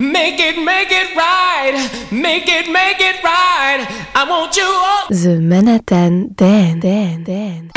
Make it, make it right. Make it, make it right. I want you all. The Manhattan Dan, Dan, Dan.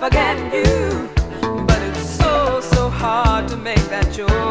forget you. But it's so, so hard to make that choice.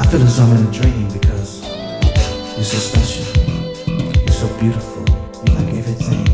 I feel as I'm in a dream because you're so special, you're so beautiful, you're like everything.